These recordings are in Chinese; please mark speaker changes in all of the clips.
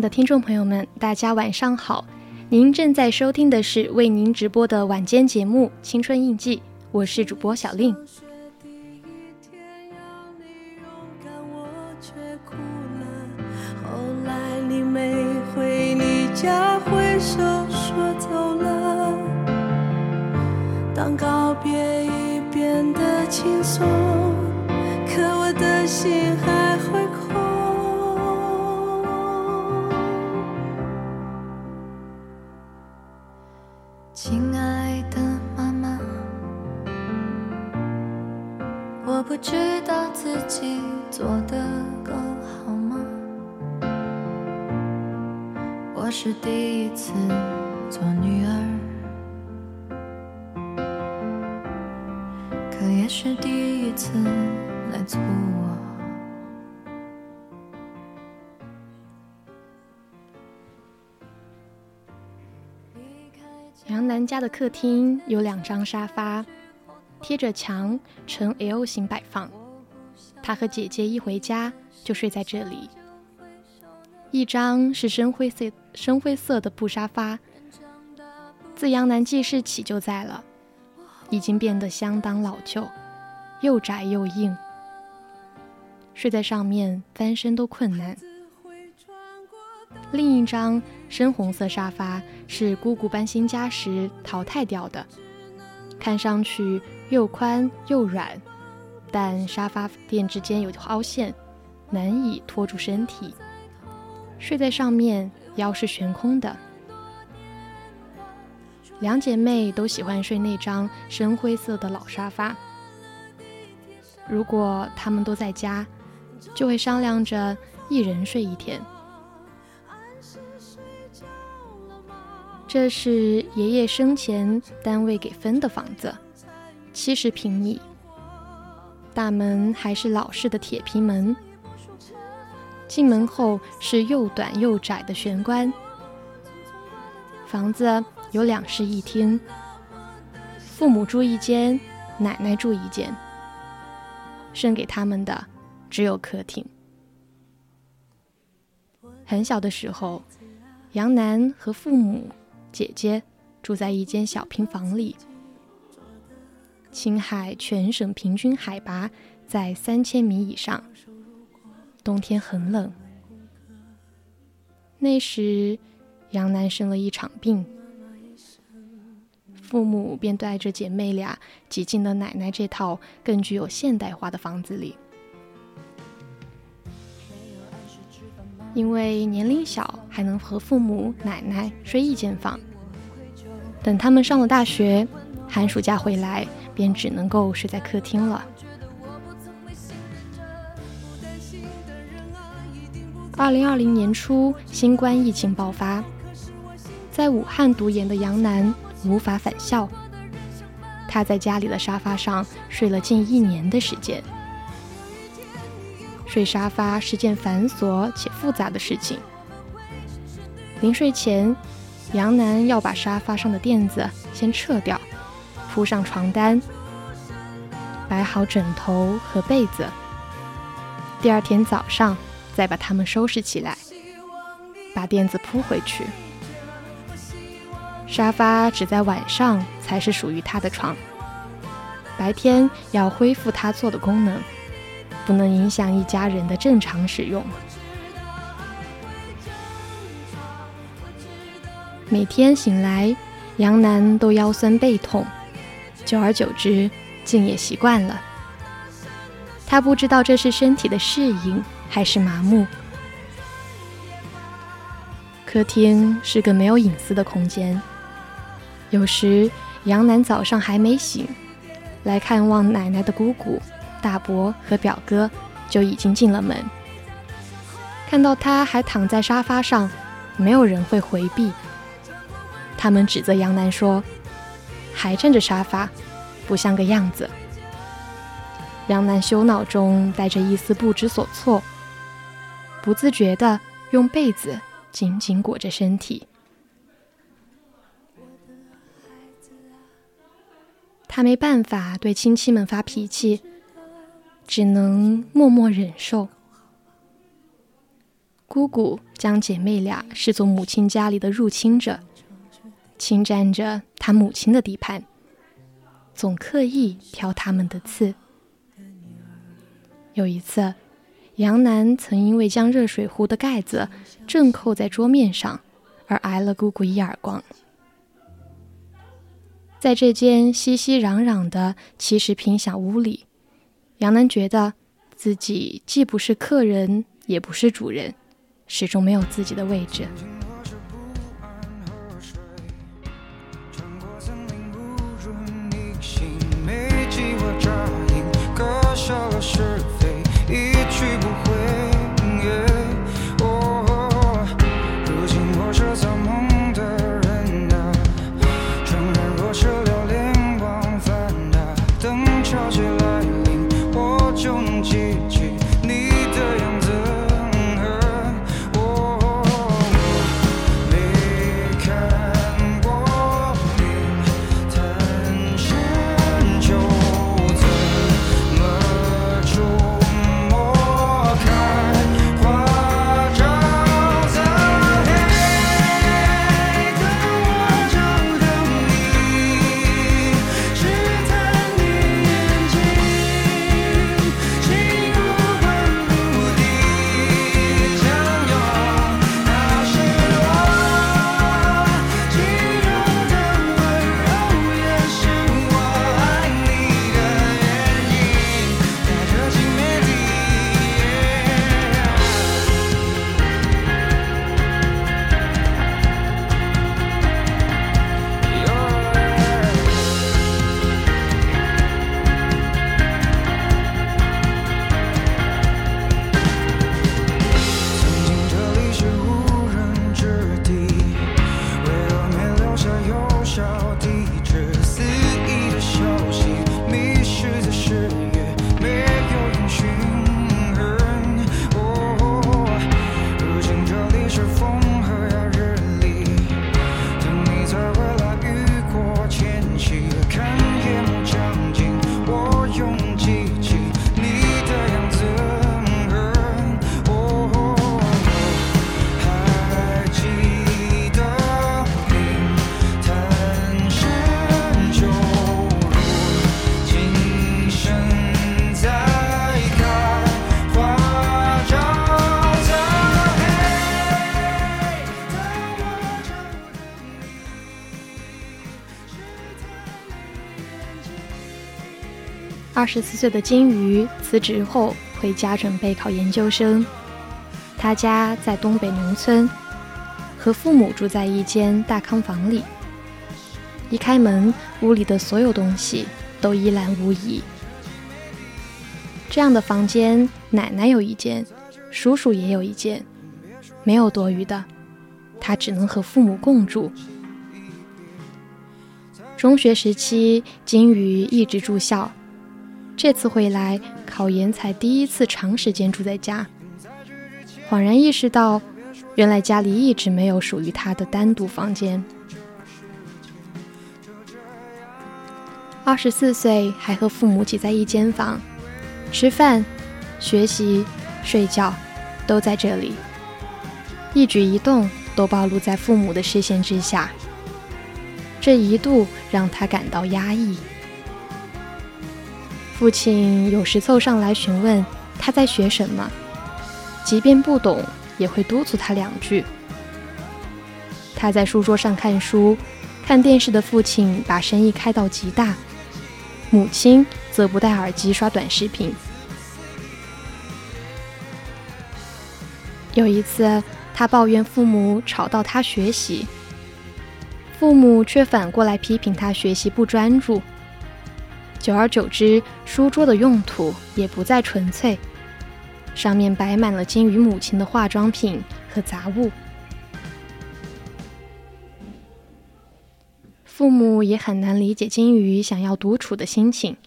Speaker 1: 爱的听众朋友们，大家晚上好！您正在收听的是为您直播的晚间节目《青春印记》，我是主播小令。
Speaker 2: 当告别已变得轻松，可我的心还会空。我不知道自己做的够好吗？我是第一次做女儿。可也是第一次来做我。
Speaker 1: 杨楠家的客厅有两张沙发，贴着墙呈 L 型摆放。他和姐姐一回家就睡在这里。一张是深灰色深灰色的布沙发，自杨楠记事起就在了。已经变得相当老旧，又窄又硬，睡在上面翻身都困难。另一张深红色沙发是姑姑搬新家时淘汰掉的，看上去又宽又软，但沙发垫之间有凹陷，难以托住身体。睡在上面腰是悬空的。两姐妹都喜欢睡那张深灰色的老沙发。如果她们都在家，就会商量着一人睡一天。这是爷爷生前单位给分的房子，七十平米。大门还是老式的铁皮门，进门后是又短又窄的玄关。房子。有两室一厅，父母住一间，奶奶住一间。剩给他们的只有客厅。很小的时候，杨楠和父母、姐姐住在一间小平房里。青海全省平均海拔在三千米以上，冬天很冷。那时，杨楠生了一场病。父母便带着姐妹俩挤进了奶奶这套更具有现代化的房子里。因为年龄小，还能和父母、奶奶睡一间房。等他们上了大学，寒暑假回来，便只能够睡在客厅了。二零二零年初，新冠疫情爆发，在武汉读研的杨楠无法返校，他在家里的沙发上睡了近一年的时间。睡沙发是件繁琐且复杂的事情。临睡前，杨楠要把沙发上的垫子先撤掉，铺上床单，摆好枕头和被子。第二天早上，再把它们收拾起来，把垫子铺回去。沙发只在晚上才是属于他的床，白天要恢复他做的功能。不能影响一家人的正常使用。每天醒来，杨楠都腰酸背痛，久而久之，竟也习惯了。他不知道这是身体的适应，还是麻木。客厅是个没有隐私的空间，有时杨楠早上还没醒，来看望奶奶的姑姑。大伯和表哥就已经进了门，看到他还躺在沙发上，没有人会回避。他们指责杨楠说：“还占着沙发，不像个样子。”杨楠羞恼中带着一丝不知所措，不自觉地用被子紧紧裹着身体。他没办法对亲戚们发脾气。只能默默忍受。姑姑将姐妹俩视作母亲家里的入侵者，侵占着他母亲的地盘，总刻意挑他们的刺。有一次，杨楠曾因为将热水壶的盖子正扣在桌面上，而挨了姑姑一耳光。在这间熙熙攘攘的七十平小屋里。杨楠觉得自己既不是客人，也不是主人，始终没有自己的位置。这个是。二十四岁的金鱼辞职后回家准备考研究生。他家在东北农村，和父母住在一间大炕房里。一开门，屋里的所有东西都一览无遗。这样的房间，奶奶有一间，叔叔也有一间，没有多余的。他只能和父母共住。中学时期，金鱼一直住校，这次回来考研才第一次长时间住在家，恍然意识到，原来家里一直没有属于他的单独房间。二十四岁还和父母挤在一间房，吃饭、学习、睡觉，都在这里，一举一动都暴露在父母的视线之下。这一度让他感到压抑。父亲有时凑上来询问他在学什么，即便不懂，也会督促他两句。他在书桌上看书、看电视的父亲把声音开到极大，母亲则不戴耳机刷短视频。有一次，他抱怨父母吵到他学习。父母却反过来批评他学习不专注，久而久之，书桌的用途也不再纯粹，上面摆满了金鱼母亲的化妆品和杂物。父母也很难理解金鱼想要独处的心情。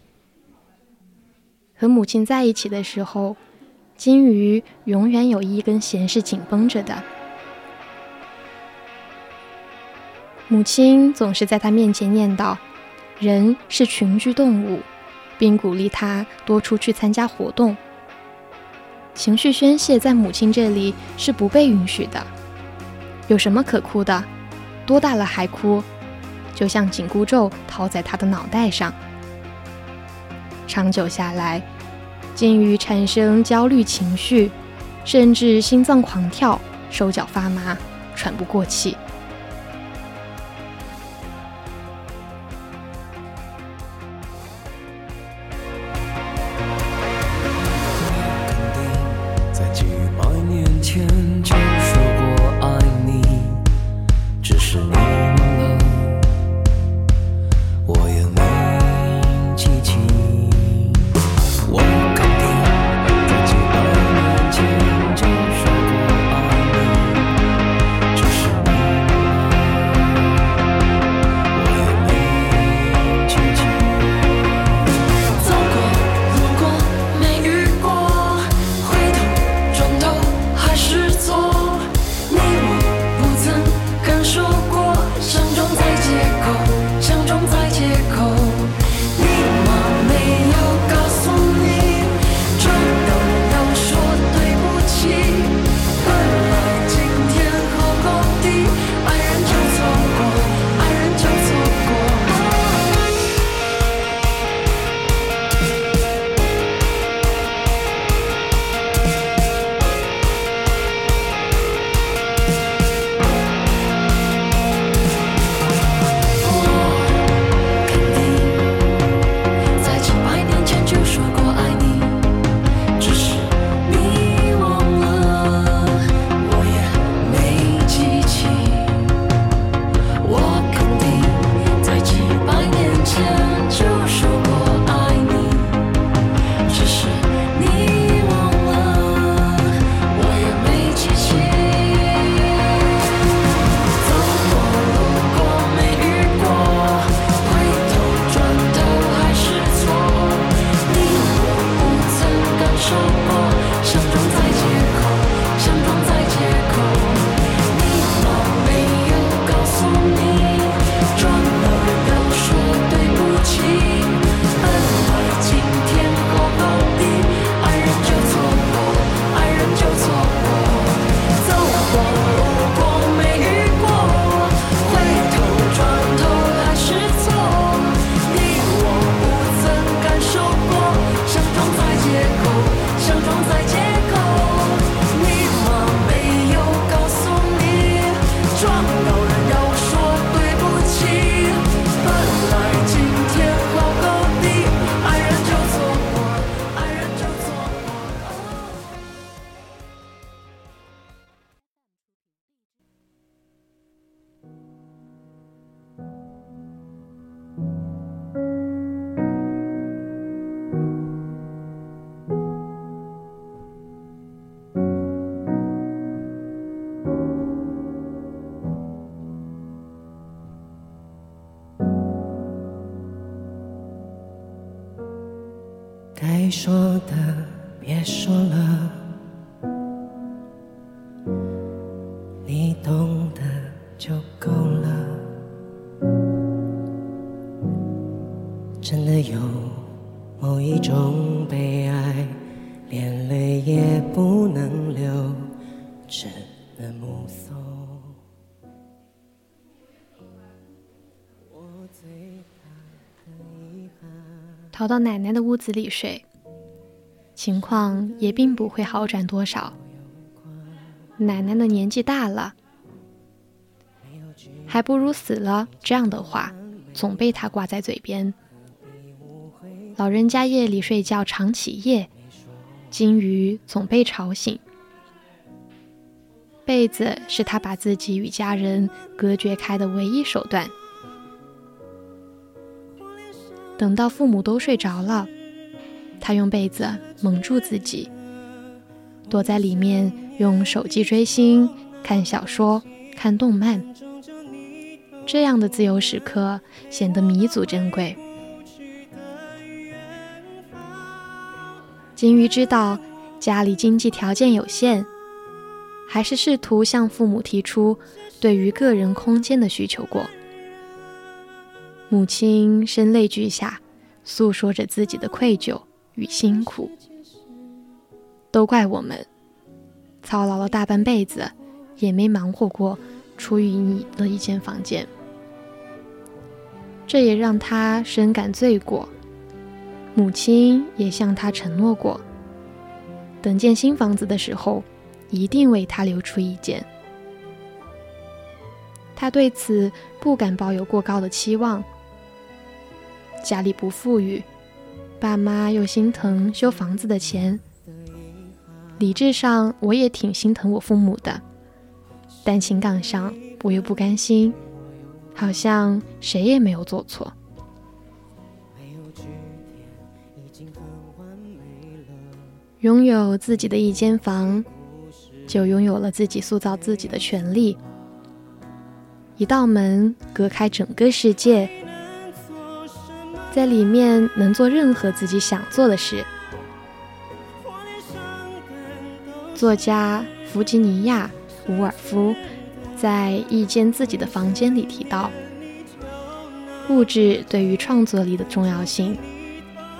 Speaker 1: 和母亲在一起的时候，金鱼永远有一根弦是紧绷着的。母亲总是在他面前念叨：“人是群居动物，并鼓励他多出去参加活动。情绪宣泄在母亲这里是不被允许的。有什么可哭的？多大了还哭？就像紧箍咒套在他的脑袋上。长久下来，金鱼产生焦虑情绪，甚至心脏狂跳、手脚发麻、喘不过气。”
Speaker 3: 某一种悲哀，连泪也不能流，
Speaker 1: 逃到奶奶的屋子里睡，情况也并不会好转多少。奶奶的年纪大了，还不如死了。这样的话总被她挂在嘴边。老人家夜里睡觉常起夜，金鱼总被吵醒。被子是他把自己与家人隔绝开的唯一手段。等到父母都睡着了，他用被子蒙住自己，躲在里面用手机追星、看小说、看动漫。这样的自由时刻显得弥足珍贵。金鱼知道家里经济条件有限，还是试图向父母提出对于个人空间的需求过。母亲声泪俱下，诉说着自己的愧疚与辛苦。都怪我们，操劳了大半辈子，也没忙活过出于你的一间房间。这也让他深感罪过。母亲也向他承诺过，等建新房子的时候，一定为他留出一间。他对此不敢抱有过高的期望。家里不富裕，爸妈又心疼修房子的钱。理智上我也挺心疼我父母的，但情感上我又不甘心，好像谁也没有做错。拥有自己的一间房，就拥有了自己塑造自己的权利。一道门隔开整个世界。在里面能做任何自己想做的事。作家弗吉尼亚·伍尔夫在一间自己的房间里提到，物质对于创作力的重要性，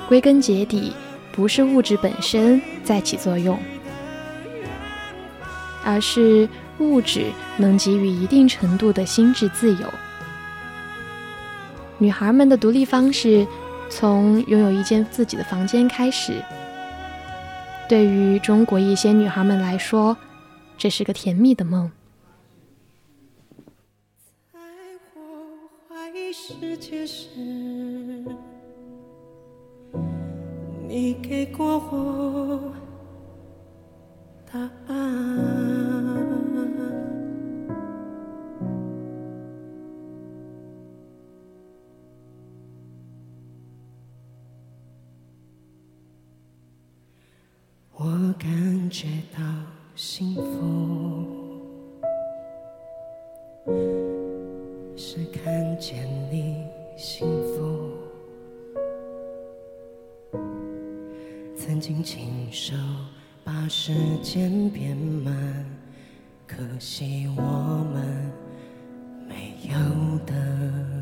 Speaker 1: 归根结底不是物质本身在起作用，而是物质能给予一定程度的心智自由。女孩们的独立方式，从拥有一间自己的房间开始。对于中国一些女孩们来说，这是个甜蜜的梦。在我怀疑世界时，你给过我答案。
Speaker 3: 我感觉到幸福，是看见你幸福。曾经亲手把时间变慢，可惜我们没有的。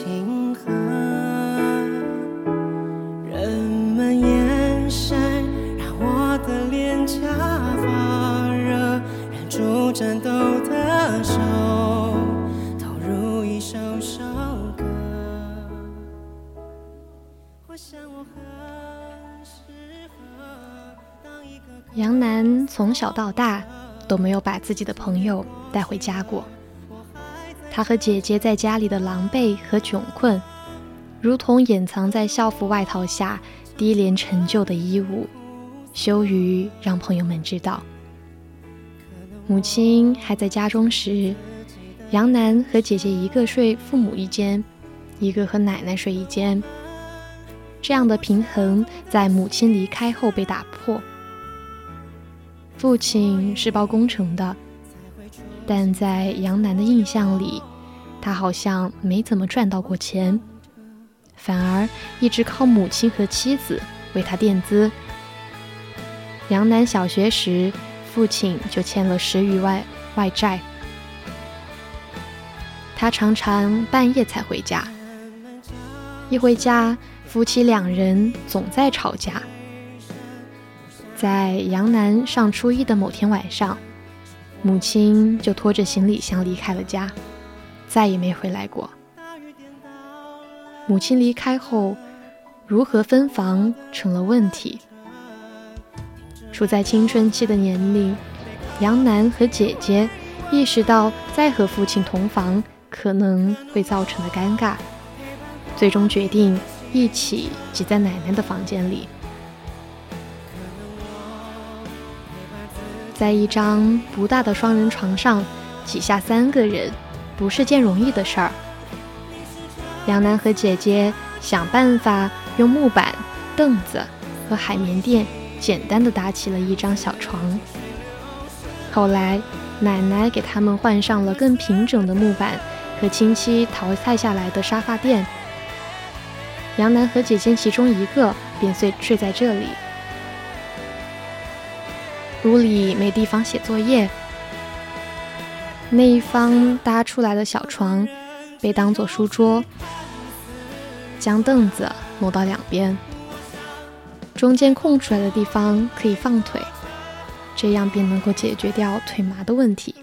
Speaker 3: 己庆贺。人们眼神让我的脸颊发热，忍住颤抖的手，投入一首首歌。我想我很适合当一个
Speaker 1: 杨楠从小到大都没有把自己的朋友带回家过。他和姐姐在家里的狼狈和窘困，如同掩藏在校服外套下低廉陈旧的衣物，羞于让朋友们知道。母亲还在家中时，杨楠和姐姐一个睡父母一间，一个和奶奶睡一间。这样的平衡在母亲离开后被打破。父亲是包工程的，但在杨楠的印象里，他好像没怎么赚到过钱，反而一直靠母亲和妻子为他垫资。杨楠小学时，父亲就欠了十余万外债，他常常半夜才回家，一回家。夫妻两人总在吵架。在杨楠上初一的某天晚上，母亲就拖着行李箱离开了家，再也没回来过。母亲离开后，如何分房成了问题。处在青春期的年龄，杨楠和姐姐意识到再和父亲同房可能会造成的尴尬，最终决定。一起挤在奶奶的房间里，在一张不大的双人床上挤下三个人，不是件容易的事儿。杨楠和姐姐想办法用木板、凳子和海绵垫简单的搭起了一张小床。后来，奶奶给他们换上了更平整的木板和亲戚淘汰下来的沙发垫。杨楠和姐姐其中一个便睡睡在这里。屋里没地方写作业，那一方搭出来的小床被当做书桌，将凳子挪到两边，中间空出来的地方可以放腿，这样便能够解决掉腿麻的问题。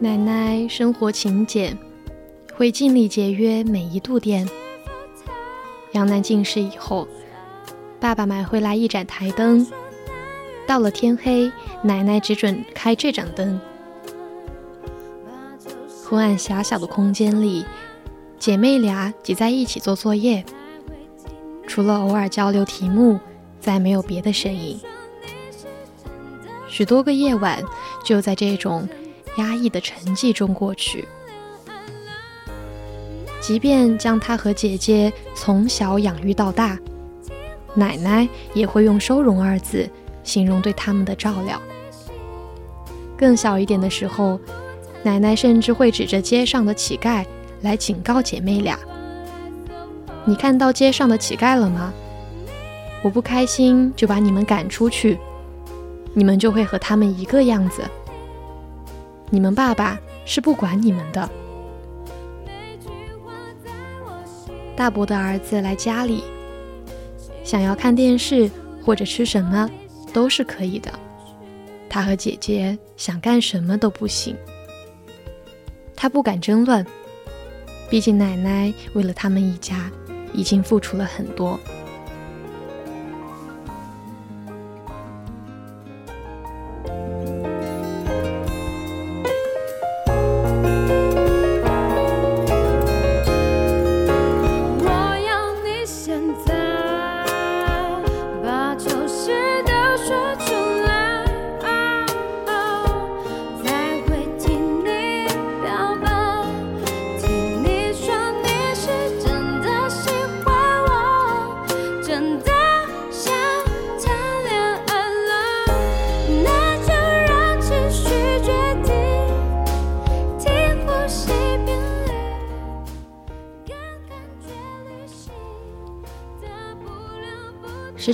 Speaker 1: 奶奶生活勤俭，会尽力节约每一度电。杨楠进士以后，爸爸买回来一盏台灯，到了天黑，奶奶只准开这盏灯。昏暗狭小的空间里，姐妹俩挤在一起做作业，除了偶尔交流题目，再没有别的声音。许多个夜晚就在这种压抑的沉寂中过去。即便将她和姐姐从小养育到大，奶奶也会用“收容”二字形容对他们的照料。更小一点的时候。奶奶甚至会指着街上的乞丐来警告姐妹俩：“你看到街上的乞丐了吗？我不开心就把你们赶出去，你们就会和他们一个样子。你们爸爸是不管你们的。”大伯的儿子来家里，想要看电视或者吃什么都是可以的，他和姐姐想干什么都不行。他不敢争论，毕竟奶奶为了他们一家已经付出了很多。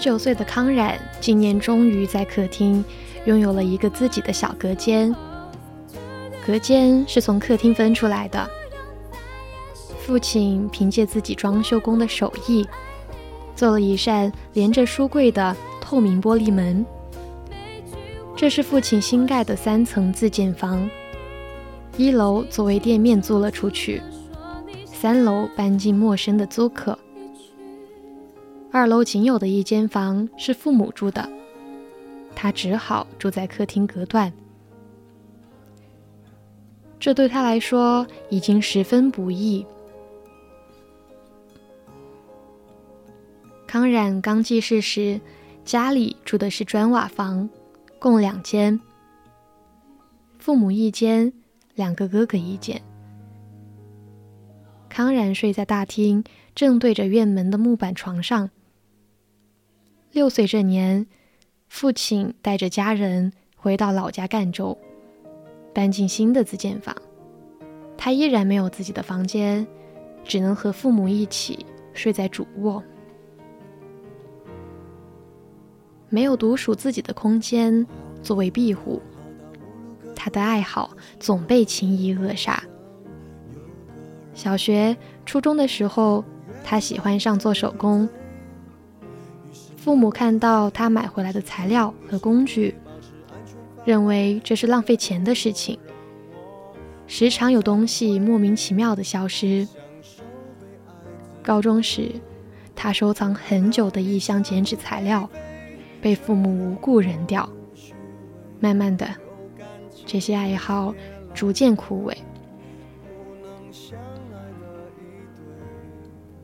Speaker 1: 九岁的康冉今年终于在客厅拥有了一个自己的小隔间。隔间是从客厅分出来的。父亲凭借自己装修工的手艺，做了一扇连着书柜的透明玻璃门。这是父亲新盖的三层自建房，一楼作为店面租了出去，三楼搬进陌生的租客。二楼仅有的一间房是父母住的，他只好住在客厅隔断。这对他来说已经十分不易。康冉刚记事时，家里住的是砖瓦房，共两间，父母一间，两个哥哥一间。康冉睡在大厅正对着院门的木板床上。六岁这年，父亲带着家人回到老家赣州，搬进新的自建房。他依然没有自己的房间，只能和父母一起睡在主卧，没有独属自己的空间作为庇护。他的爱好总被轻易扼杀。小学、初中的时候，他喜欢上做手工。父母看到他买回来的材料和工具，认为这是浪费钱的事情。时常有东西莫名其妙的消失。高中时，他收藏很久的一箱剪纸材料被父母无故扔掉。慢慢的，这些爱好逐渐枯萎。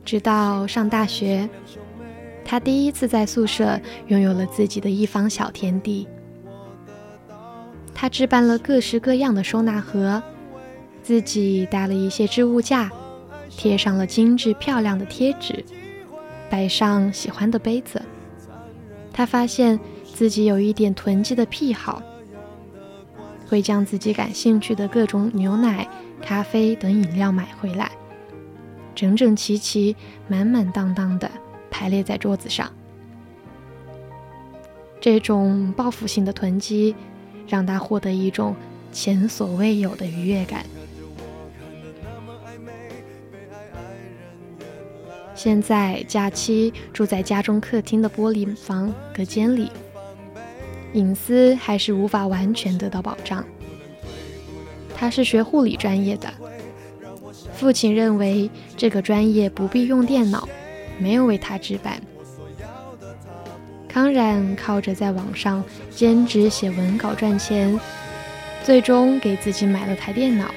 Speaker 1: 直到上大学。他第一次在宿舍拥有了自己的一方小天地。他置办了各式各样的收纳盒，自己搭了一些置物架，贴上了精致漂亮的贴纸，摆上喜欢的杯子。他发现自己有一点囤积的癖好，会将自己感兴趣的各种牛奶、咖啡等饮料买回来，整整齐齐、满满当当的。排列在桌子上，这种报复性的囤积让他获得一种前所未有的愉悦感。现在假期住在家中客厅的玻璃房隔间里，隐私还是无法完全得到保障。他是学护理专业的，父亲认为这个专业不必用电脑，没有为他置办。康冉靠着在网上兼职写文稿赚钱，最终给自己买了台电脑。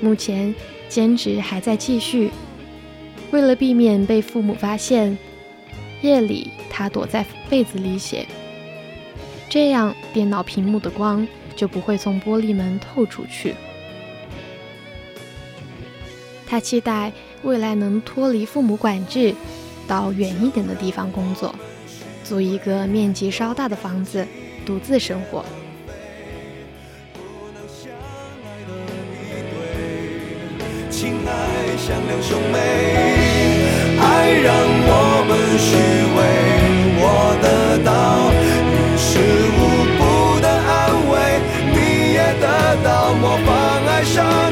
Speaker 1: 目前兼职还在继续，为了避免被父母发现，夜里他躲在被子里写，这样电脑屏幕的光就不会从玻璃门透出去。他期待未来能脱离父母管制。到远一点的地方工作，租一个面积稍大的房子，独自生活。
Speaker 2: 情爱像两兄妹，爱让我们虚伪，我得到于事无补的安慰，你也得到模仿爱上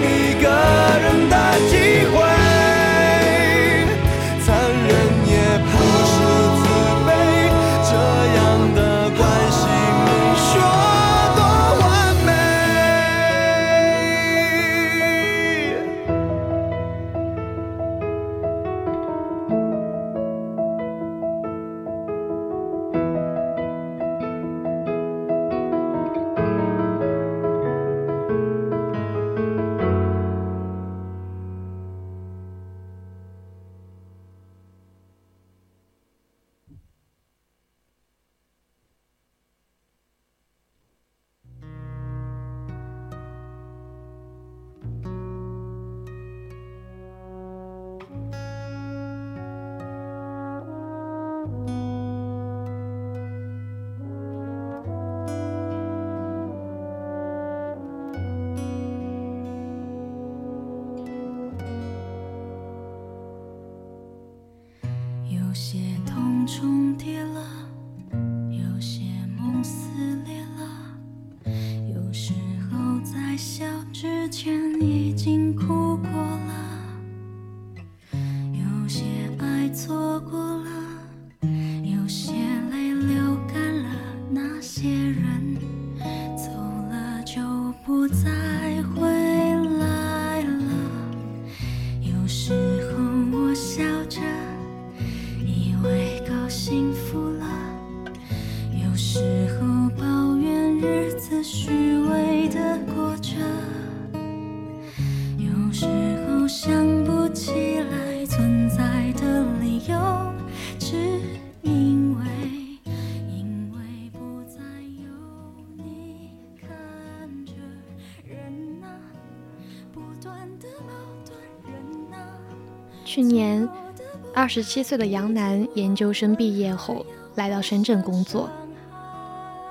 Speaker 1: 十七岁的杨楠研究生毕业后来到深圳工作，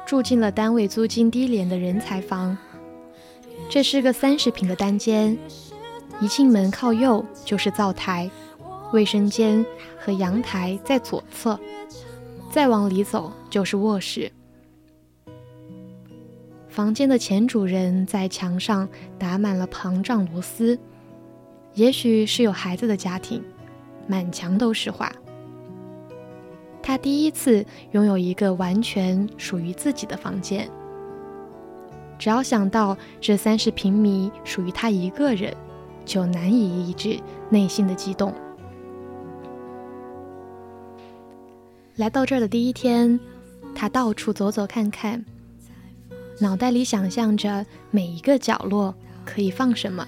Speaker 1: 住进了单位租金低廉的人才房。这是个三十平的单间，一进门靠右就是灶台、卫生间和阳台在左侧，再往里走就是卧室。房间的前主人在墙上打满了膨胀螺丝。也许是有孩子的家庭，满墙都是画。他第一次拥有一个完全属于自己的房间。只要想到这三十平米属于他一个人，就难以抑制内心的激动。来到这儿的第一天，他到处走走看看，脑袋里想象着每一个角落可以放什么。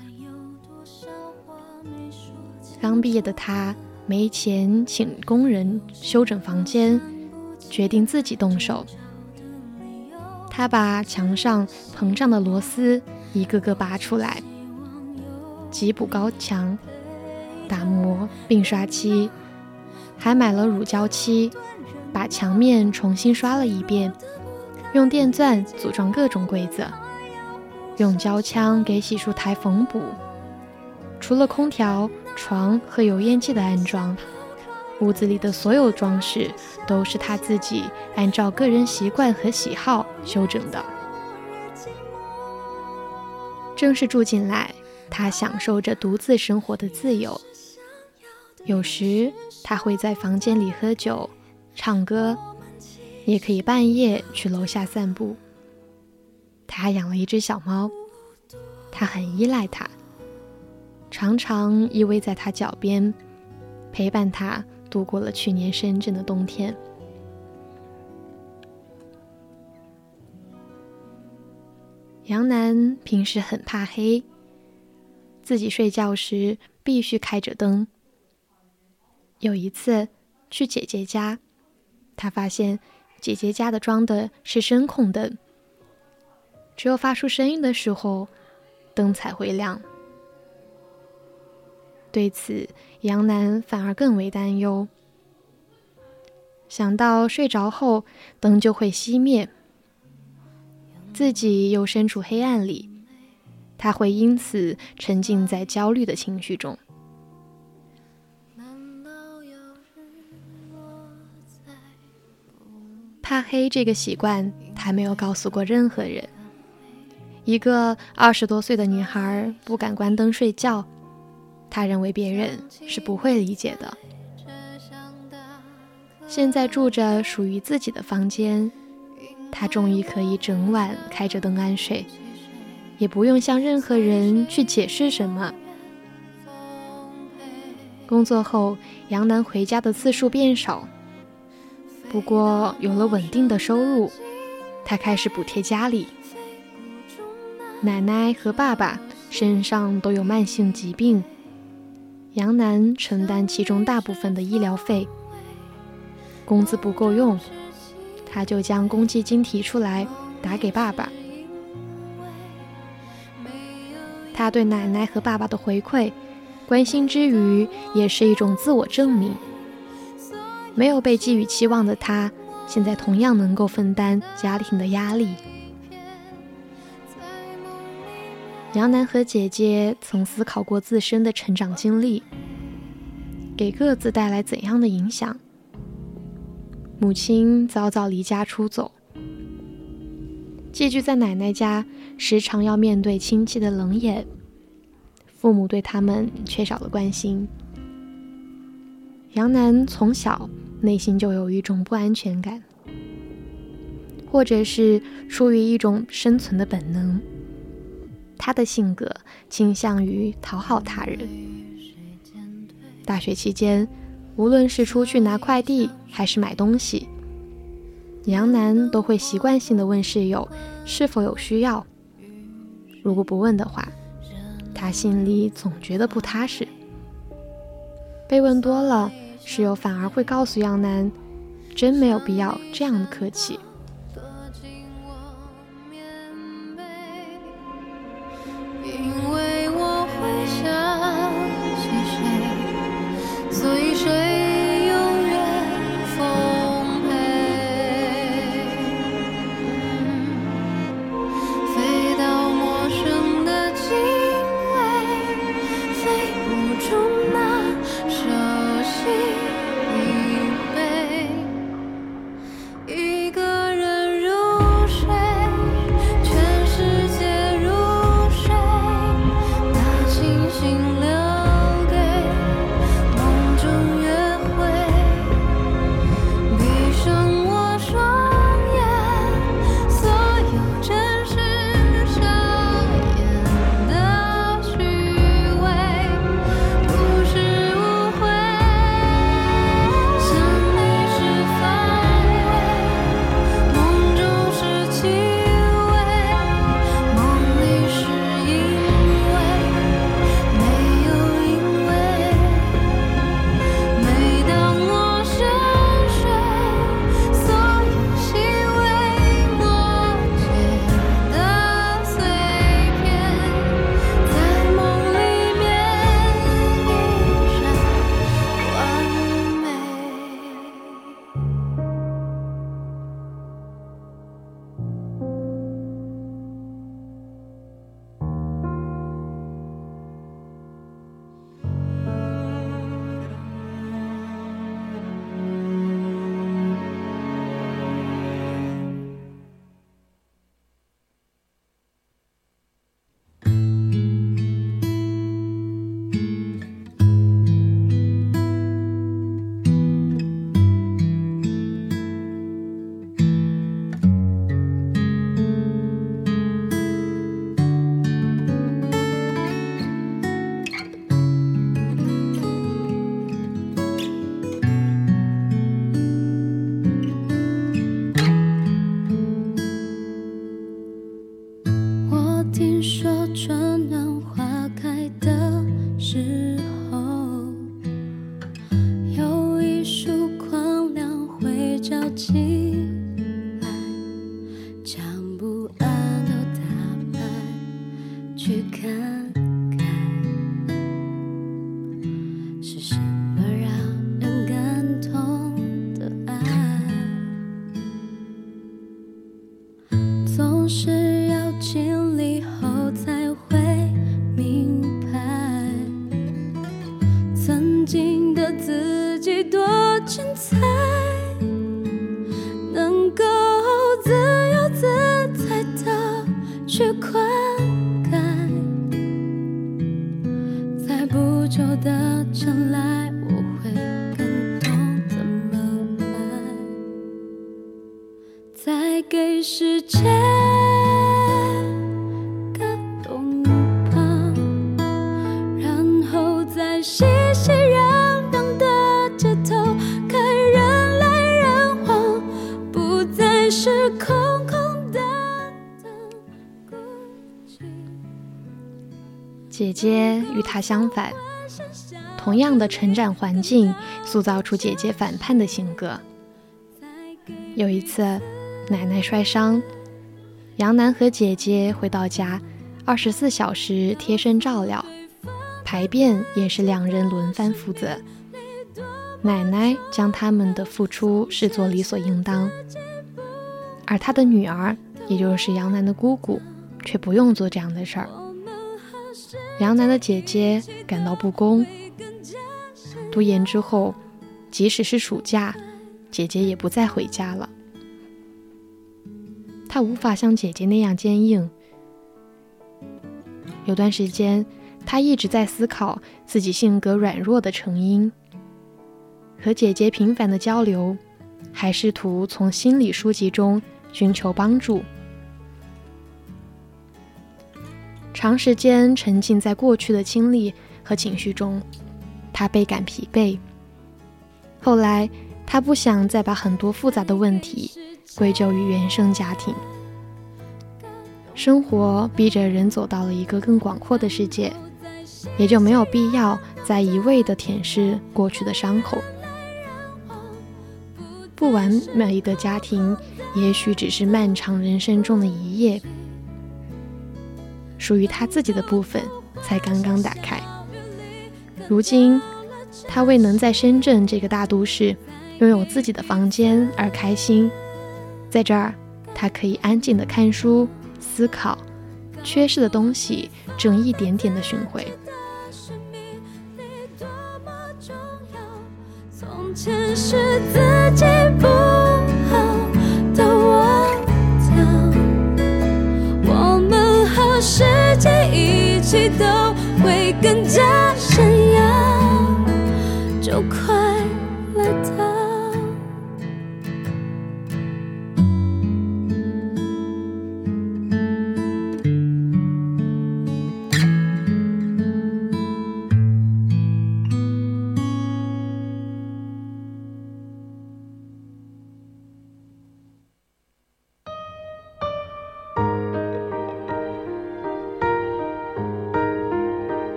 Speaker 1: 刚毕业的他没钱请工人修整房间，决定自己动手。他把墙上膨胀的螺丝一个个拔出来，挤补高墙，打磨并刷漆，还买了乳胶漆，把墙面重新刷了一遍，用电钻组装各种柜子，用胶枪给洗漱台缝补。除了空调。床和油烟机的安装，屋子里的所有装饰都是他自己按照个人习惯和喜好修整的。正式住进来，他享受着独自生活的自由。有时他会在房间里喝酒、唱歌，也可以半夜去楼下散步。他还养了一只小猫，他很依赖它，常常依偎在他脚边，陪伴他度过了去年深圳的冬天。杨楠平时很怕黑，自己睡觉时必须开着灯。有一次去姐姐家，他发现姐姐家的装的是声控灯，只有发出声音的时候，灯才会亮。对此，杨楠反而更为担忧，想到睡着后灯就会熄灭。自己又身处黑暗里，他会因此沉浸在焦虑的情绪中。怕黑这个习惯，他没有告诉过任何人。一个二十多岁的女孩不敢关灯睡觉，他认为别人是不会理解的。现在住着属于自己的房间。他终于可以整晚开着灯安睡，也不用向任何人去解释什么。工作后，杨楠回家的次数变少。不过有了稳定的收入，他开始补贴家里。奶奶和爸爸身上都有慢性疾病，杨楠承担其中大部分的医疗费。工资不够用。他就将公积金提出来，打给爸爸。他对奶奶和爸爸的回馈、关心之余，也是一种自我证明。没有被寄予期望的他，现在同样能够分担家庭的压力。杨楠和姐姐曾思考过自身的成长经历，给各自带来怎样的影响。母亲早早离家出走，寄居在奶奶家，时常要面对亲戚的冷眼。父母对他们缺少了关心，杨楠从小内心就有一种不安全感，或者是出于一种生存的本能，他的性格倾向于讨好他人。大学期间。无论是出去拿快递还是买东西，杨楠都会习惯性的问室友是否有需要。如果不问的话，他心里总觉得不踏实。被问多了，室友反而会告诉杨楠，真没有必要这样的客气。与她相反，同样的成长环境塑造出姐姐反叛的性格。有一次，奶奶摔伤，杨楠和姐姐回到家，二十四小时贴身照料，排便也是两人轮番负责。奶奶将他们的付出视作理所应当，而她的女儿，也就是杨楠的姑姑，却不用做这样的事儿。杨楠的姐姐感到不公。读研之后，即使是暑假，姐姐也不再回家了。她无法像姐姐那样坚硬。有段时间，她一直在思考自己性格软弱的成因。和姐姐频繁的交流，还试图从心理书籍中寻求帮助。长时间沉浸在过去的经历和情绪中，他倍感疲惫。后来，他不想再把很多复杂的问题归咎于原生家庭。生活逼着人走到了一个更广阔的世界，也就没有必要再一味地舔舐过去的伤口。不完美的家庭，也许只是漫长人生中的一页。属于他自己的部分才刚刚打开。如今，他为能在深圳这个大都市拥有自己的房间而开心。在这儿，他可以安静的看书、思考，缺失的东西正一点点的寻回。从前是气都会更加闪耀，就快来到。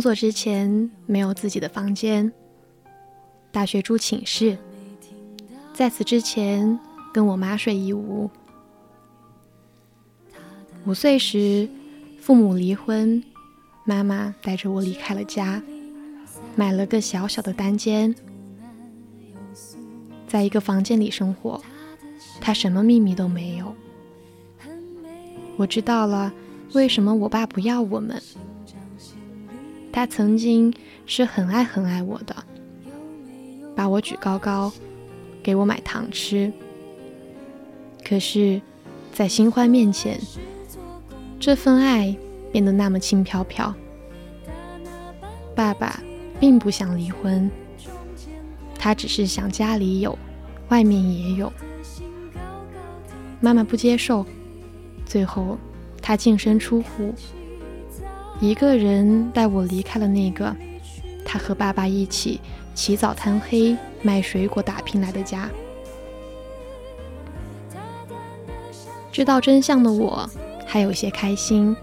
Speaker 1: 工作之前没有自己的房间，大学住寝室。在此之前，跟我妈睡一屋。五岁时，父母离婚，妈妈带着我离开了家，买了个小小的单间，在一个房间里生活。她什么秘密都没有。我知道了，为什么我爸不要我们。他曾经是很爱很爱我的，把我举高高，给我买糖吃。可是，在新欢面前，这份爱变得那么轻飘飘。爸爸并不想离婚，他只是想家里有，外面也有。妈妈不接受，最后他净身出户。一个人带我离开了那个他和爸爸一起起早贪黑卖水果打拼来的家。知道真相的我，还有些开心。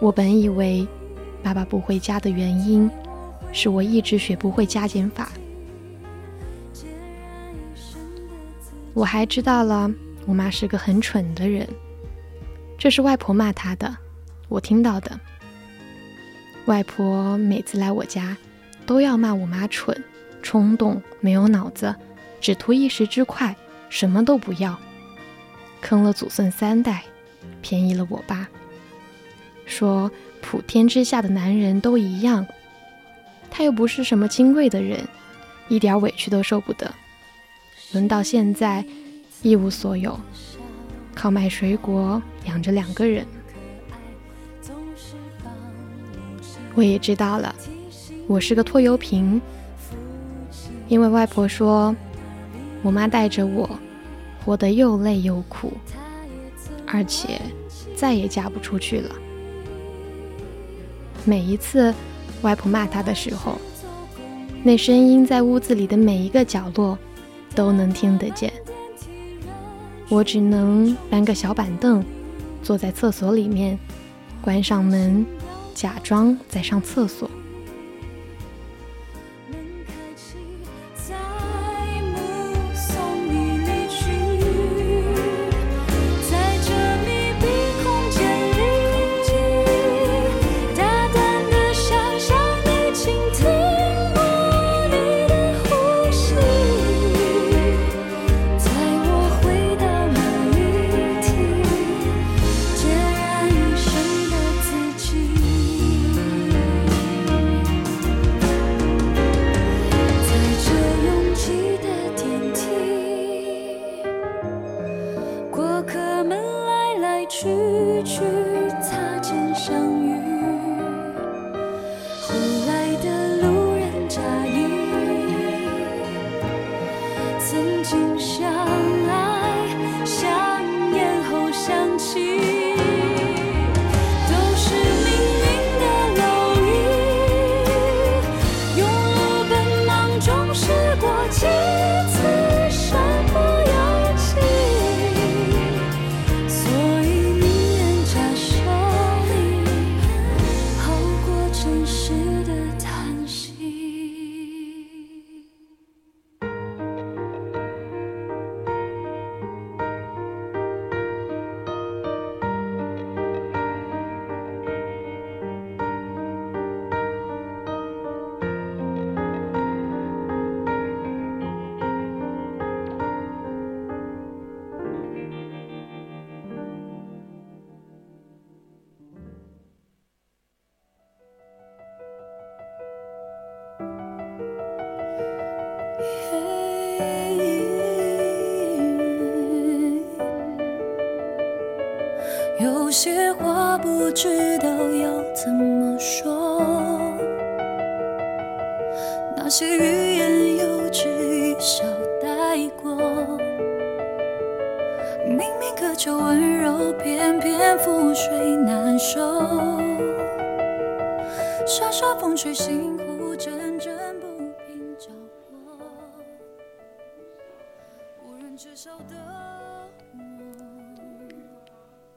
Speaker 1: 我本以为爸爸不回家的原因，是我一直学不会加减法。我还知道了，我妈是个很蠢的人。这是外婆骂她的，我听到的。外婆每次来我家，都要骂我妈蠢、冲动、没有脑子，只图一时之快，什么都不要，坑了祖孙三代，便宜了我爸。说普天之下的男人都一样，他又不是什么金贵的人，一点委屈都受不得。轮到现在，一无所有，靠卖水果养着两个人。我也知道了，我是个拖油瓶，因为外婆说，我妈带着我，活得又累又苦，而且再也嫁不出去了。每一次外婆骂她的时候，那声音在屋子里的每一个角落。都能听得见，我只能搬个小板凳，坐在厕所里面，关上门，假装在上厕所。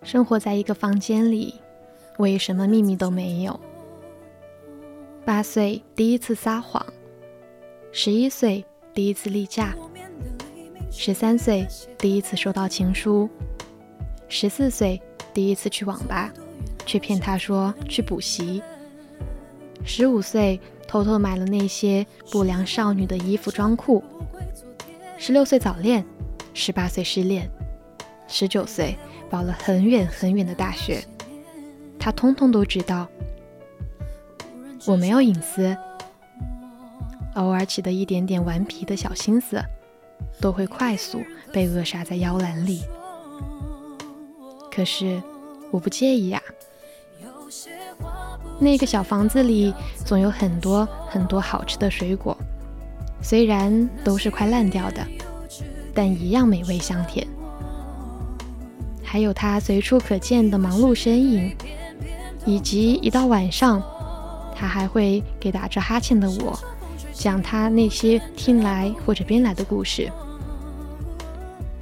Speaker 1: 生活在一个房间里。我也什么秘密都没有。八岁第一次撒谎，十一岁第一次例假，十三岁第一次收到情书，十四岁第一次去网吧，却骗他说去补习。十五岁偷偷买了那些不良少女的衣服装裤。十六岁早恋，十八岁失恋，十九岁报了很远很远的大学。他通通都知道，我没有隐私，偶尔起的一点点顽皮的小心思，都会快速被扼杀在摇篮里。可是我不介意啊，那个小房子里总有很多很多好吃的水果，虽然都是快烂掉的，但一样美味香甜。还有他随处可见的忙碌身影。以及一到晚上，他还会给打着哈欠的我讲他那些听来或者编来的故事，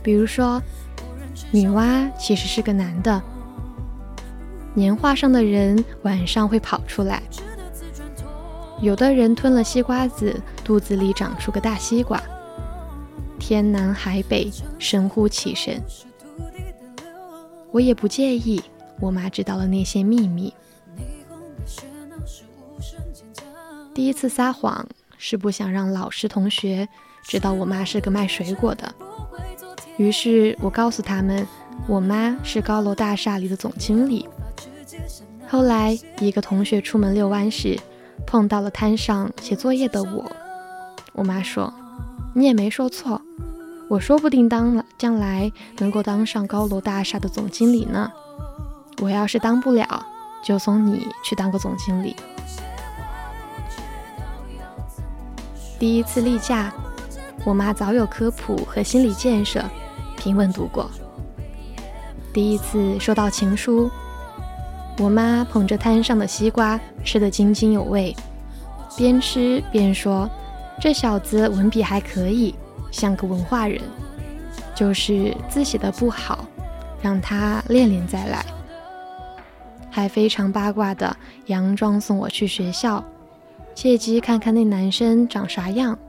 Speaker 1: 比如说，女娲其实是个男的，年画上的人晚上会跑出来，有的人吞了西瓜子，肚子里长出个大西瓜，天南海北，神乎其神。我也不介意，我妈知道了那些秘密。第一次撒谎是不想让老师同学知道我妈是个卖水果的，于是我告诉他们，我妈是高楼大厦里的总经理。后来一个同学出门遛弯时，碰到了摊上写作业的我，我妈说：“你也没说错，我说不定当了将来能够当上高楼大厦的总经理呢。我要是当不了，就送你去当个总经理。”第一次例假，我妈早有科普和心理建设，平稳度过。第一次收到情书，我妈捧着摊上的西瓜，吃得津津有味，边吃边说：“这小子文笔还可以，像个文化人，就是字写的不好，让他练练再来。”还非常八卦的佯装送我去学校。借机看看那男生长啥样。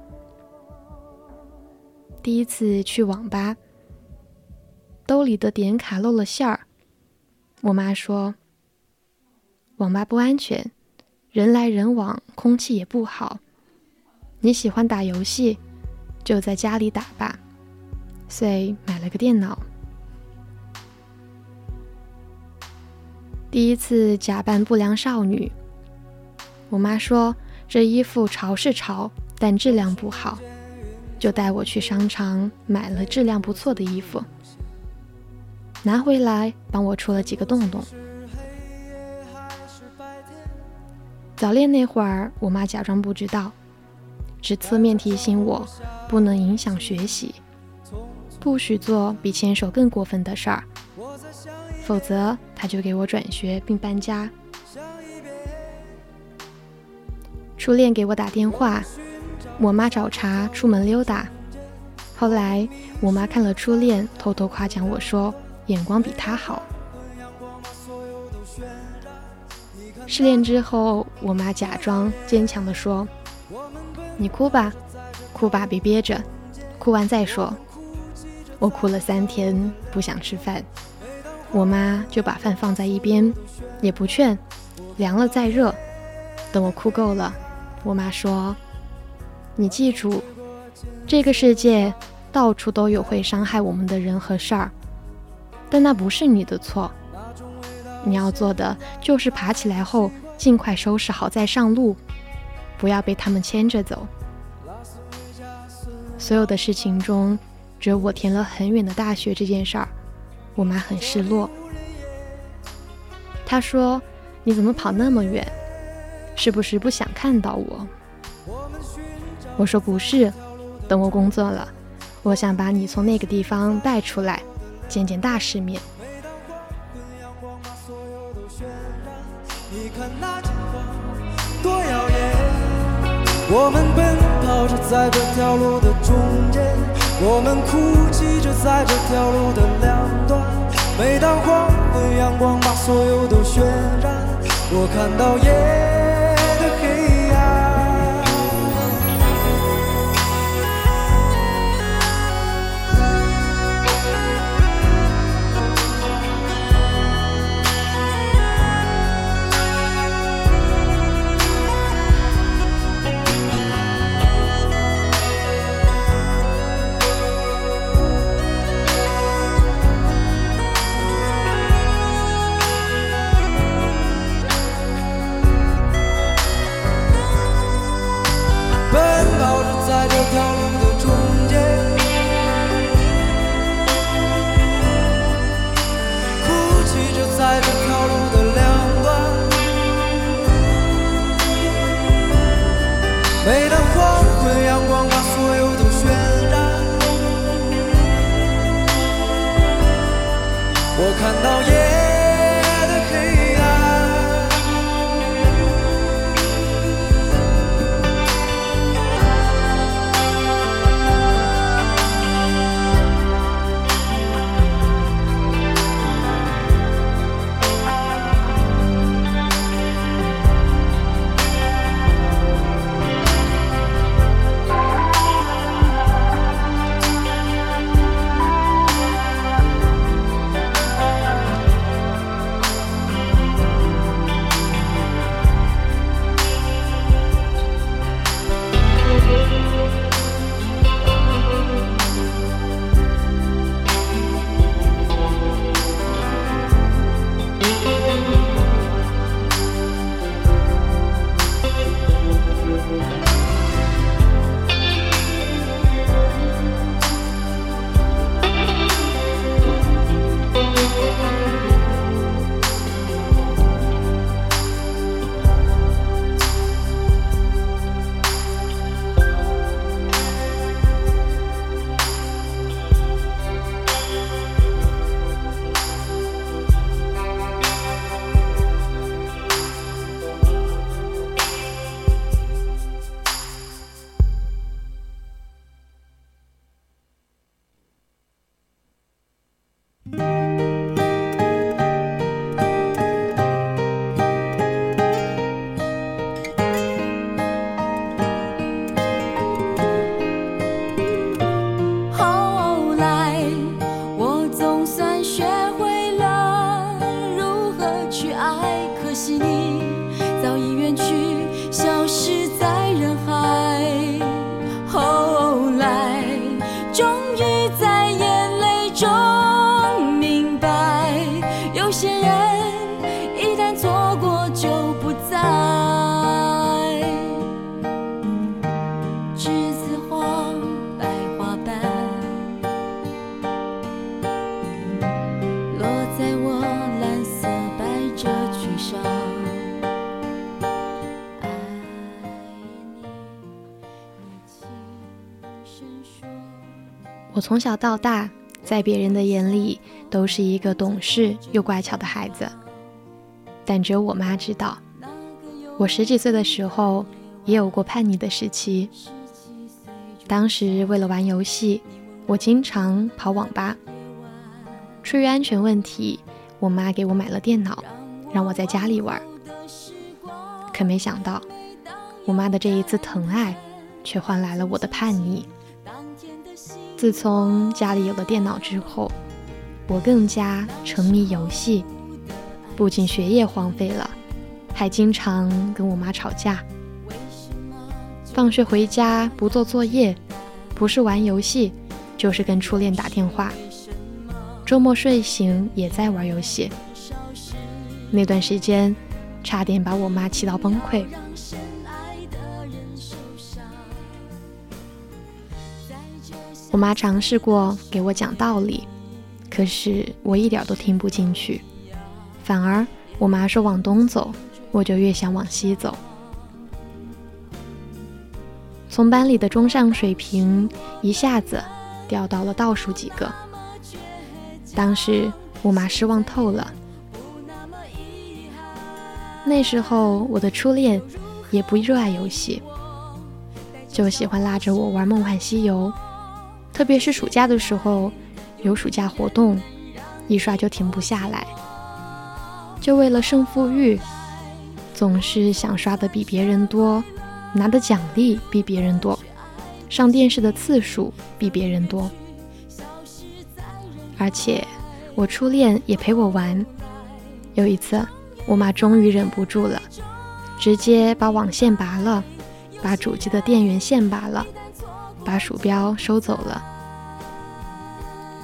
Speaker 1: 第一次去网吧，兜里的点卡露了馅儿。我妈说：“网吧不安全，人来人往，空气也不好。你喜欢打游戏，就在家里打吧。”所以买了个电脑。第一次假扮不良少女，我妈说。这衣服潮是潮，但质量不好，就带我去商场买了质量不错的衣服，拿回来帮我戳了几个洞洞。早恋那会儿，我妈假装不知道，只侧面提醒我不能影响学习，不许做比牵手更过分的事儿，否则他就给我转学并搬家。初恋给我打电话，我妈找茬出门溜达。后来我妈看了初恋，偷偷夸奖我说眼光比他好。失恋之后，我妈假装坚强地说：“你哭吧，哭吧，别憋着，哭完再说。”我哭了三天，不想吃饭，我妈就把饭放在一边，也不劝，凉了再热。等我哭够了。我妈说：“你记住，这个世界到处都有会伤害我们的人和事儿，但那不是你的错。你要做的就是爬起来后尽快收拾好再上路，不要被他们牵着走。所有的事情中，只有我填了很远的大学这件事儿，我妈很失落。她说：‘你怎么跑那么远？’”是不是不想看到我？我说不是，等我工作了，我想把你从那个地方带出来，见见大世面。
Speaker 2: 我们奔跑着在这条路的中间，我们哭泣着在这条路的两端。每当黄昏阳光把所有都渲染，我看到夜。看到
Speaker 1: 从小到大，在别人的眼里都是一个懂事又乖巧的孩子，但只有我妈知道，我十几岁的时候也有过叛逆的时期。当时为了玩游戏，我经常跑网吧。出于安全问题，我妈给我买了电脑，让我在家里玩。可没想到，我妈的这一次疼爱，却换来了我的叛逆。自从家里有了电脑之后，我更加沉迷游戏，不仅学业荒废了，还经常跟我妈吵架。放学回家不做作业，不是玩游戏，就是跟初恋打电话。周末睡醒也在玩游戏。那段时间，差点把我妈气到崩溃。我妈尝试过给我讲道理，可是我一点都听不进去。反而我妈说往东走，我就越想往西走。从班里的中上水平一下子掉到了倒数几个。当时我妈失望透了。那时候我的初恋也不热爱游戏，就喜欢拉着我玩《梦幻西游》。特别是暑假的时候，有暑假活动，一刷就停不下来。就为了胜负欲，总是想刷的比别人多，拿的奖励比别人多，上电视的次数比别人多。而且我初恋也陪我玩。有一次，我妈终于忍不住了，直接把网线拔了，把主机的电源线拔了。把鼠标收走了，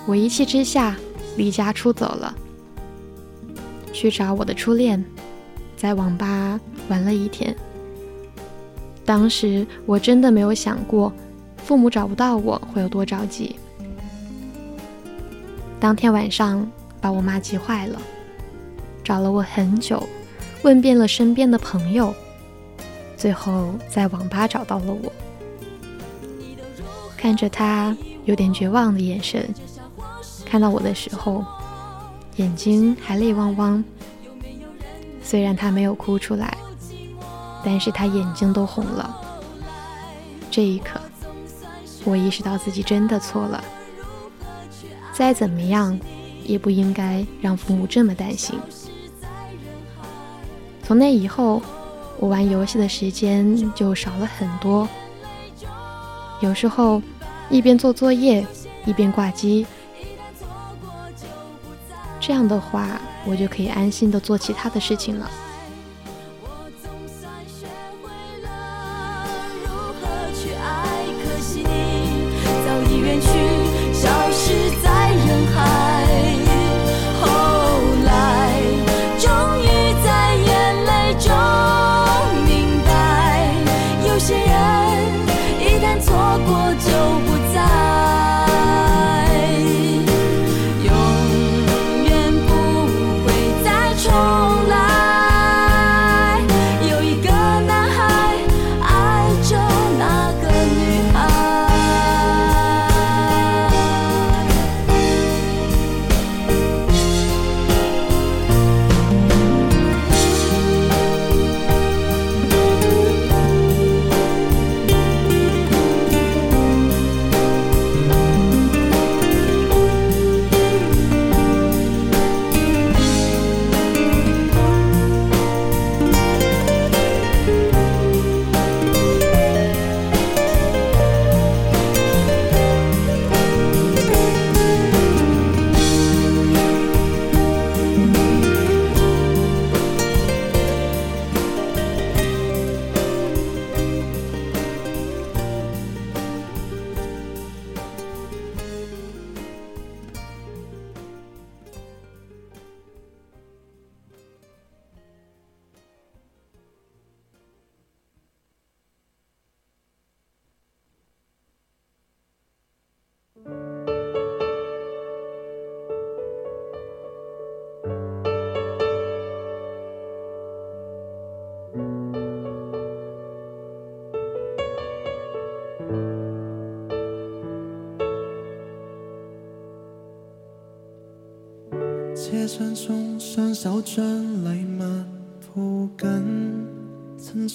Speaker 1: 我一气之下离家出走了，去找我的初恋，在网吧玩了一天。当时我真的没有想过，父母找不到我会有多着急。当天晚上把我妈急坏了，找了我很久，问遍了身边的朋友，最后在网吧找到了我。看着他有点绝望的眼神，看到我的时候，眼睛还泪汪汪。虽然他没有哭出来，但是他眼睛都红了。这一刻，我意识到自己真的错了。再怎么样，也不应该让父母这么担心。从那以后，我玩游戏的时间就少了很多。有时候。一边做作业，一边挂机，这样的话，我就可以安心的做其他的事情了。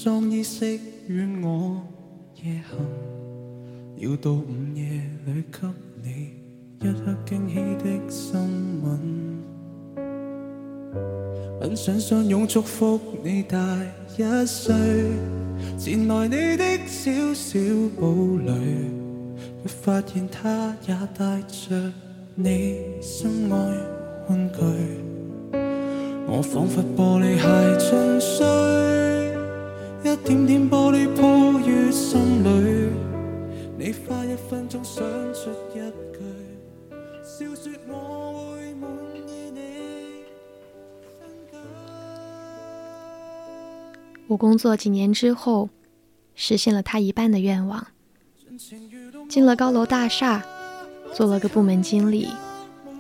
Speaker 4: 衬装衣饰与我夜行，要到午夜里给你一刻惊喜的亲吻。很想相拥祝福你大一岁，前来你的小小堡垒，却发现他也带着你心爱玩具。我仿佛玻璃鞋进碎，分钟想出一句，笑说我会满意你。
Speaker 1: 我工作几年之后，实现了他一半的愿望，进了高楼大厦，做了个部门经理。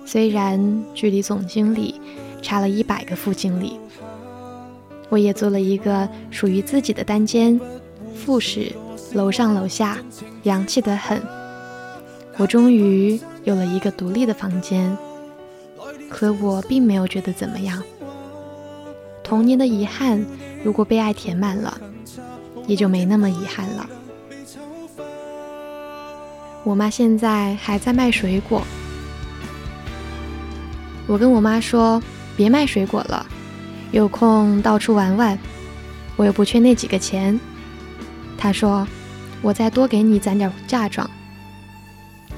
Speaker 1: 虽然距离总经理差了一百个副经理，我也做了一个属于自己的单间，复式，楼上楼下，洋气得很。我终于有了一个独立的房间，可我并没有觉得怎么样。童年的遗憾，如果被爱填满了，也就没那么遗憾了。我妈现在还在卖水果，我跟我妈说别卖水果了，有空到处玩玩，我又不缺那几个钱。她说我再多给你攒点嫁妆。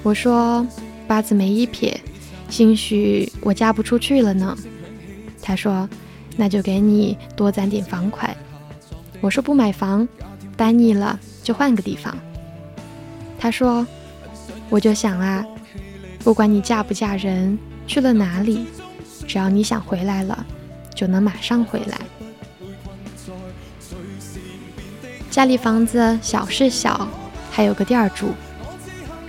Speaker 1: 我说八字没一撇，兴许我嫁不出去了呢。他说。那就给你多攒点房款。我说不买房，搬腻了就换个地方。他说，我就想啊，不管你嫁不嫁人，去了哪里，只要你想回来了，就能马上回来。家里房子小是小，还有个店儿住，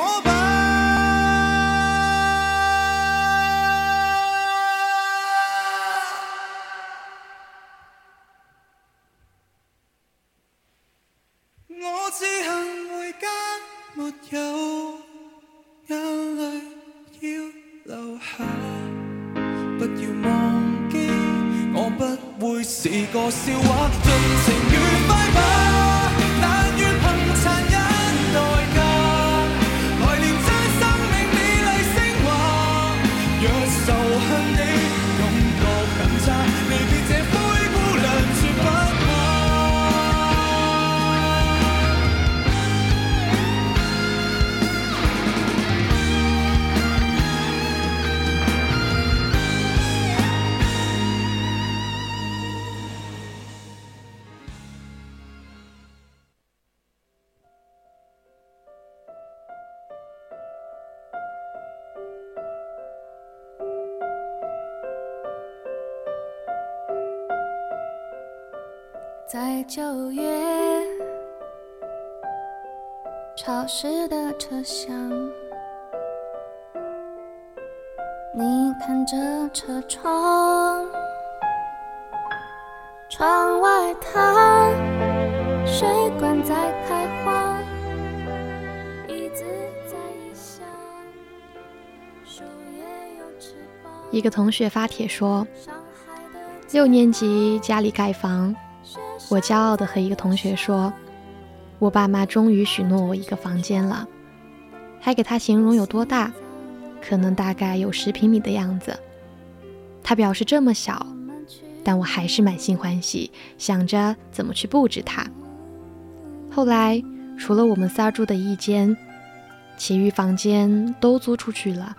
Speaker 4: 我吧。我只恨回家没有眼泪要留下，不要忘记我不。会是个笑话，尽情
Speaker 1: 一个同学发帖说，六年级家里盖房。我骄傲地和一个同学说：“我爸妈终于许诺我一个房间了，还给他形容有多大，可能大概有十平米的样子。”他表示这么小，但我还是满心欢喜，想着怎么去布置它。后来，除了我们仨住的一间，其余房间都租出去了。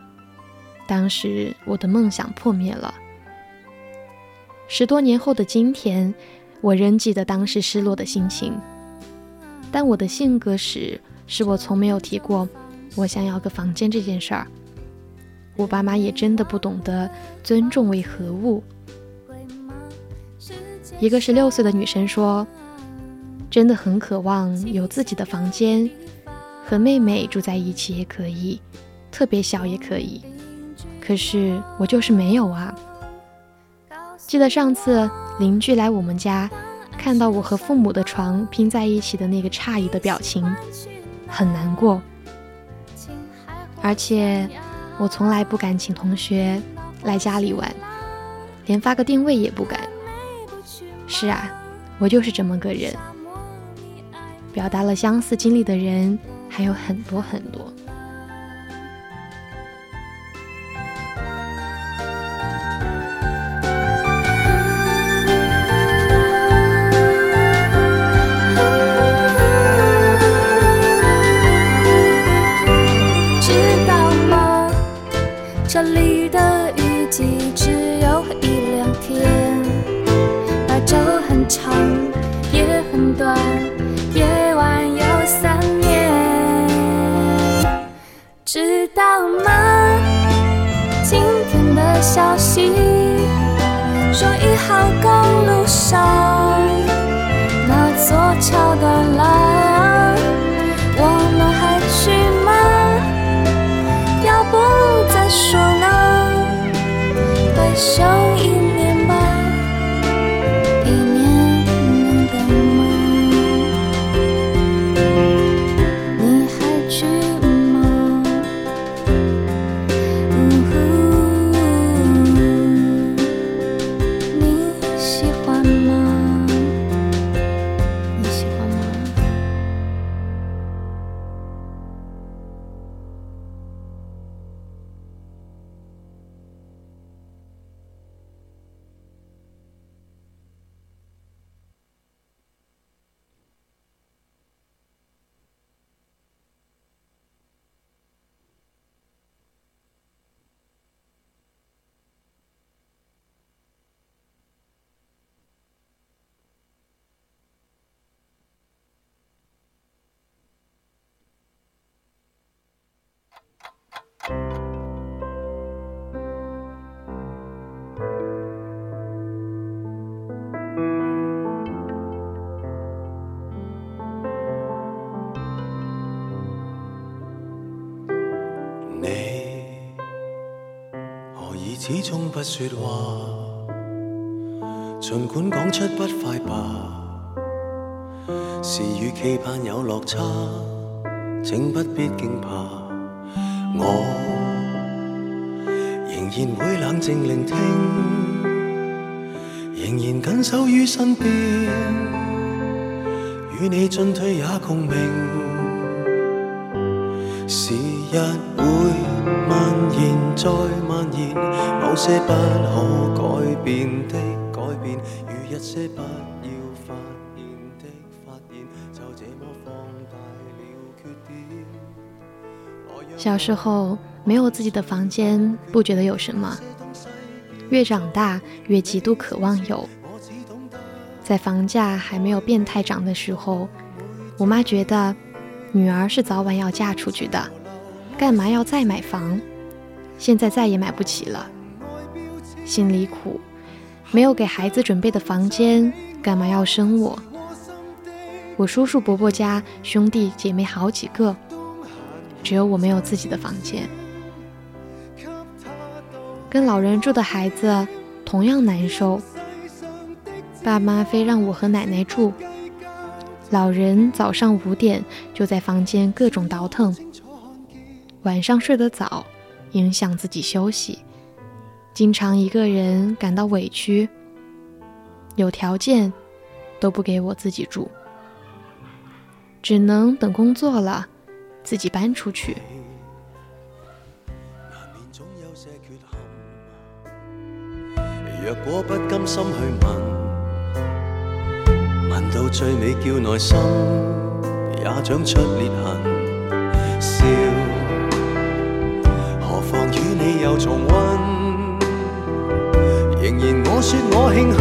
Speaker 1: 当时我的梦想破灭了。十多年后的今天，我仍记得当时失落的心情。但我的性格使使我从没有提过我想要个房间这件事儿。我爸妈也真的不懂得尊重为何物。一个十六岁的女生说：“真的很渴望有自己的房间，和妹妹住在一起也可以，特别小也可以。可是我就是没有啊。”记得上次邻居来我们家。看到我和父母的床拼在一起的那个诧异的表情，很难过。而且我从来不敢请同学来家里玩，连发个定位也不敢。是啊，我就是这么个人。表达了相似经历的人还有很多很多。
Speaker 2: 请不必惊怕。我仍然会冷静聆听，仍然紧守于身边，与你进退也共鸣。时日会蔓延再蔓延，某些不可改变的改变，如一些不
Speaker 1: 小时候没有自己的房间，不觉得有什么；越长大越极度渴望有。在房价还没有变态涨的时候，我妈觉得。女儿是早晚要嫁出去的，干嘛要再买房？现在再也买不起了，心里苦。没有给孩子准备的房间，干嘛要生我？我叔叔伯伯家兄弟姐妹好几个，只有我没有自己的房间。跟老人住的孩子同样难受，爸妈非让我和奶奶住。老人早上五点就在房间各种倒腾，晚上睡得早，影响自己休息，经常一个人感到委屈。有条件都不给我自己住，只能等工作了自己搬出去。
Speaker 2: 若果不甘心去问。问到最尾，叫内心也长出裂痕。笑，何妨与？你又重温，仍然我说我庆幸，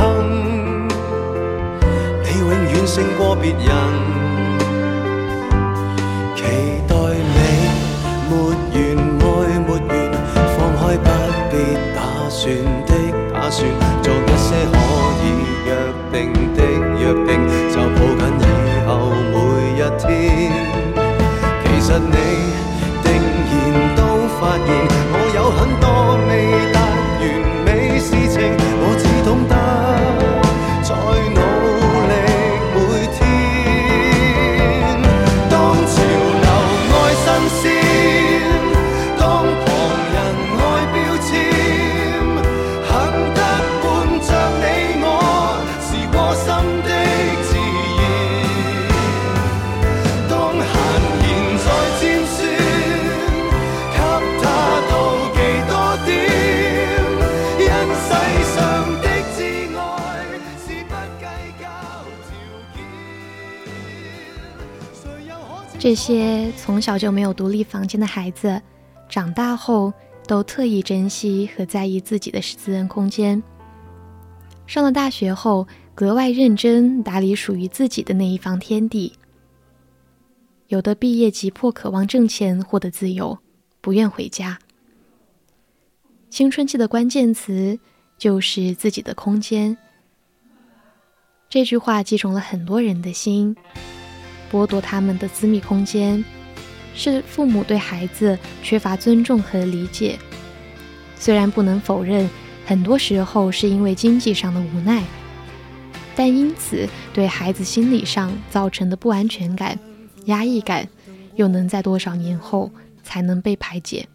Speaker 2: 你永远胜过别人。算，做一些
Speaker 1: 这些从小就没有独立房间的孩子，长大后都特意珍惜和在意自己的私人空间。上了大学后，格外认真打理属于自己的那一方天地。有的毕业急迫渴望挣钱，获得自由，不愿回家。青春期的关键词就是自己的空间。这句话击中了很多人的心。剥夺他们的私密空间，是父母对孩子缺乏尊重和理解。虽然不能否认，很多时候是因为经济上的无奈，但因此对孩子心理上造成的不安全感、压抑感，又能在多少年后才能被排解？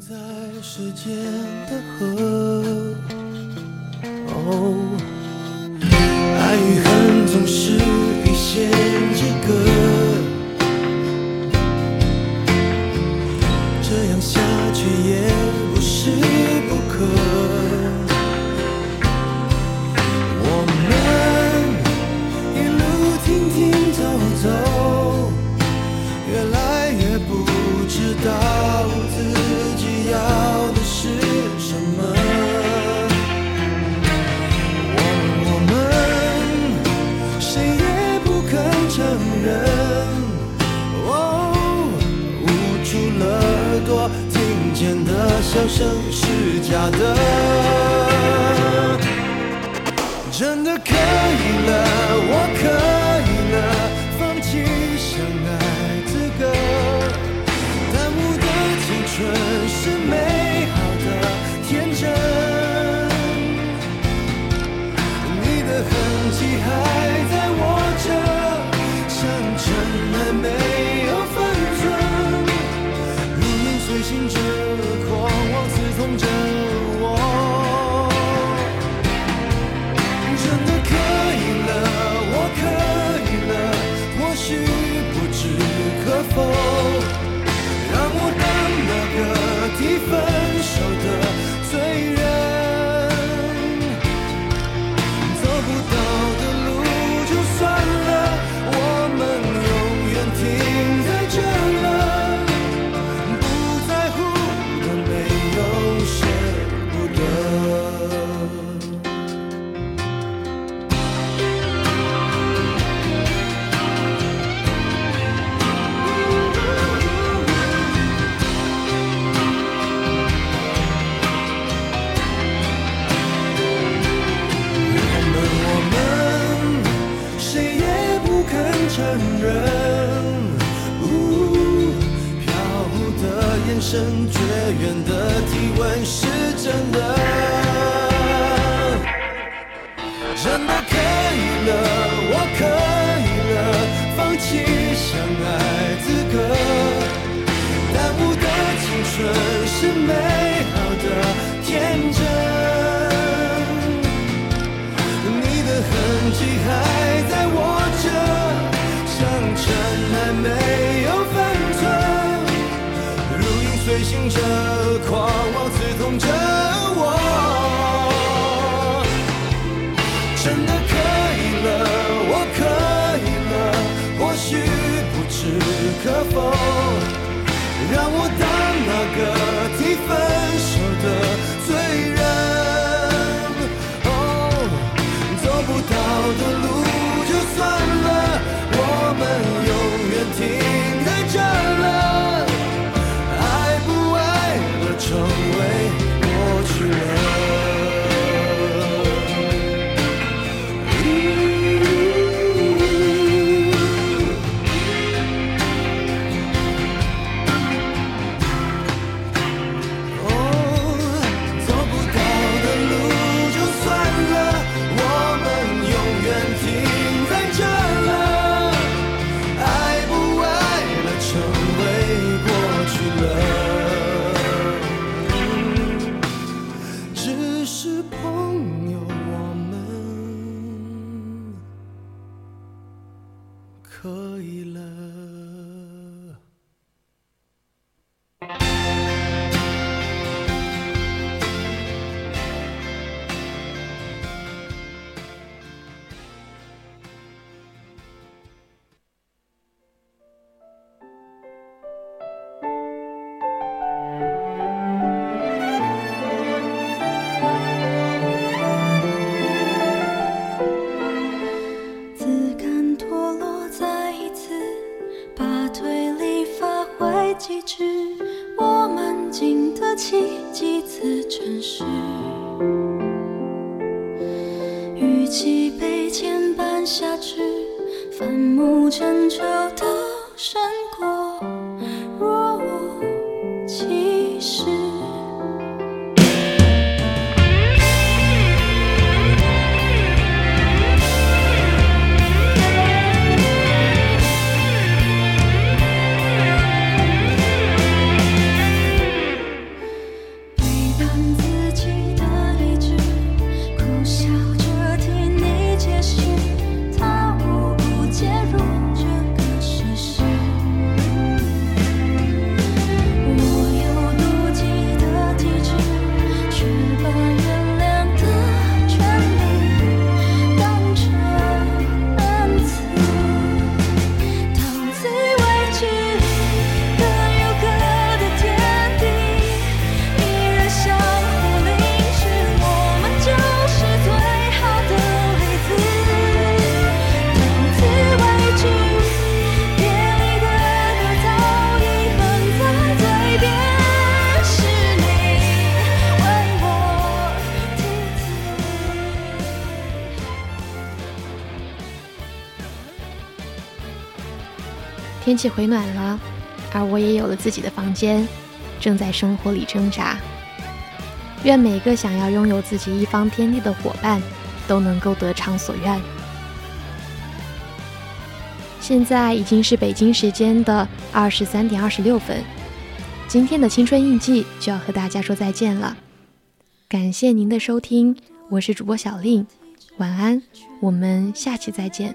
Speaker 2: 在时间的河。哦，爱与恨总是一线之隔，这样下去也不是不可。我们一路停停走走。笑声是假的。可以了。
Speaker 1: 天气回暖了，而我也有了自己的房间，正在生活里挣扎。愿每个想要拥有自己一方天地的伙伴，都能够得偿所愿。现在已经是北京时间的二十三点二十六分，今天的青春印记就要和大家说再见了。感谢您的收听，我是主播小令，晚安，我们下期再见。